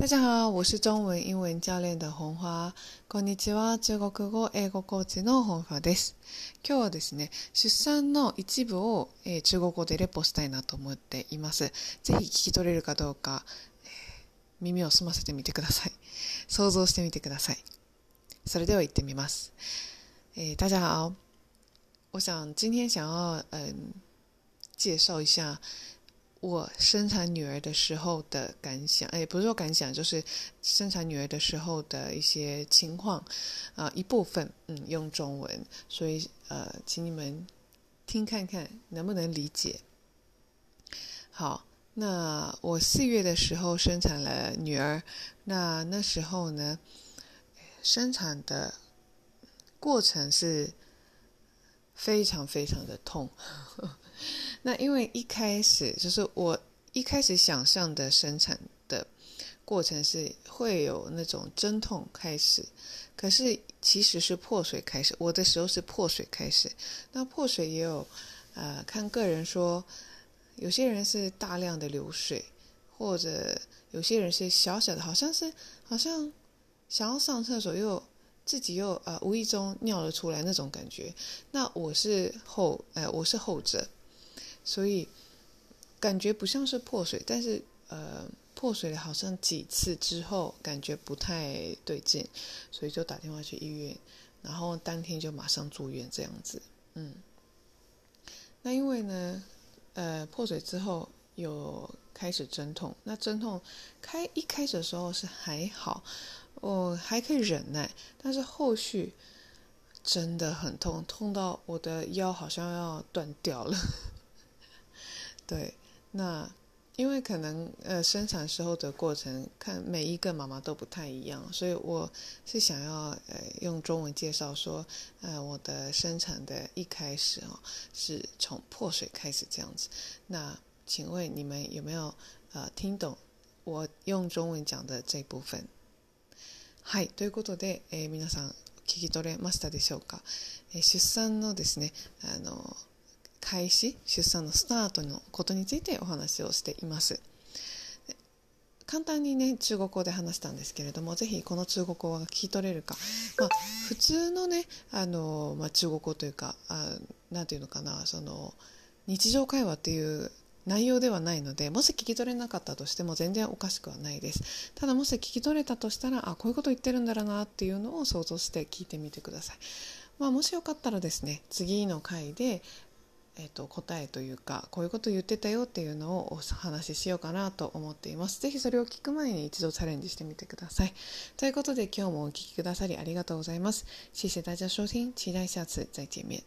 大家好，我是中文英文教練的本花。こんにちは、中国語英語コーチの本花です。今日はですね、出産の一部を、えー、中国語でレポしたいなと思っています。ぜひ聞き取れるかどうか、えー、耳を澄ませてみてください。想像してみてください。それでは行ってみます。えー、大家好，我想今天想要嗯、介绍一下。我生产女儿的时候的感想，哎，不是说感想，就是生产女儿的时候的一些情况，啊，一部分，嗯，用中文，所以呃，请你们听看看能不能理解。好，那我四月的时候生产了女儿，那那时候呢，生产的过程是非常非常的痛。那因为一开始就是我一开始想象的生产的，过程是会有那种阵痛开始，可是其实是破水开始。我的时候是破水开始，那破水也有，呃，看个人说，有些人是大量的流水，或者有些人是小小的，好像是好像想要上厕所又自己又呃无意中尿了出来那种感觉。那我是后，哎，我是后者。所以感觉不像是破水，但是呃，破水好像几次之后感觉不太对劲，所以就打电话去医院，然后当天就马上住院这样子。嗯，那因为呢，呃，破水之后有开始阵痛，那阵痛开一开始的时候是还好，我还可以忍耐，但是后续真的很痛，痛到我的腰好像要断掉了。对，那因为可能呃生产时候的过程，看每一个妈妈都不太一样，所以我是想要呃用中文介绍说，呃我的生产的一开始哦是从破水开始这样子。那请问你们有没有呃听懂我用中文讲的这部分？はい、ということで、え皆さん聞き取れましたでしょうか？え出産のですね、あの。開始出産のスタートのことについてお話をしています。簡単にね中国語で話したんですけれども是非この中国語が聞き取れるか、まあ、普通のねあの、まあ、中国語というか何て言うのかなその日常会話っていう内容ではないのでもし聞き取れなかったとしても全然おかしくはないですただもし聞き取れたとしたらあこういうこと言ってるんだろうなっていうのを想像して聞いてみてください、まあ、もしよかったらですね次の回でえーと、答えというかこういうこと言ってたよっていうのをお話ししようかなと思っています是非それを聞く前に一度チャレンジしてみてくださいということで今日もお聴きくださりありがとうございます谢谢大家收听期待下次再见面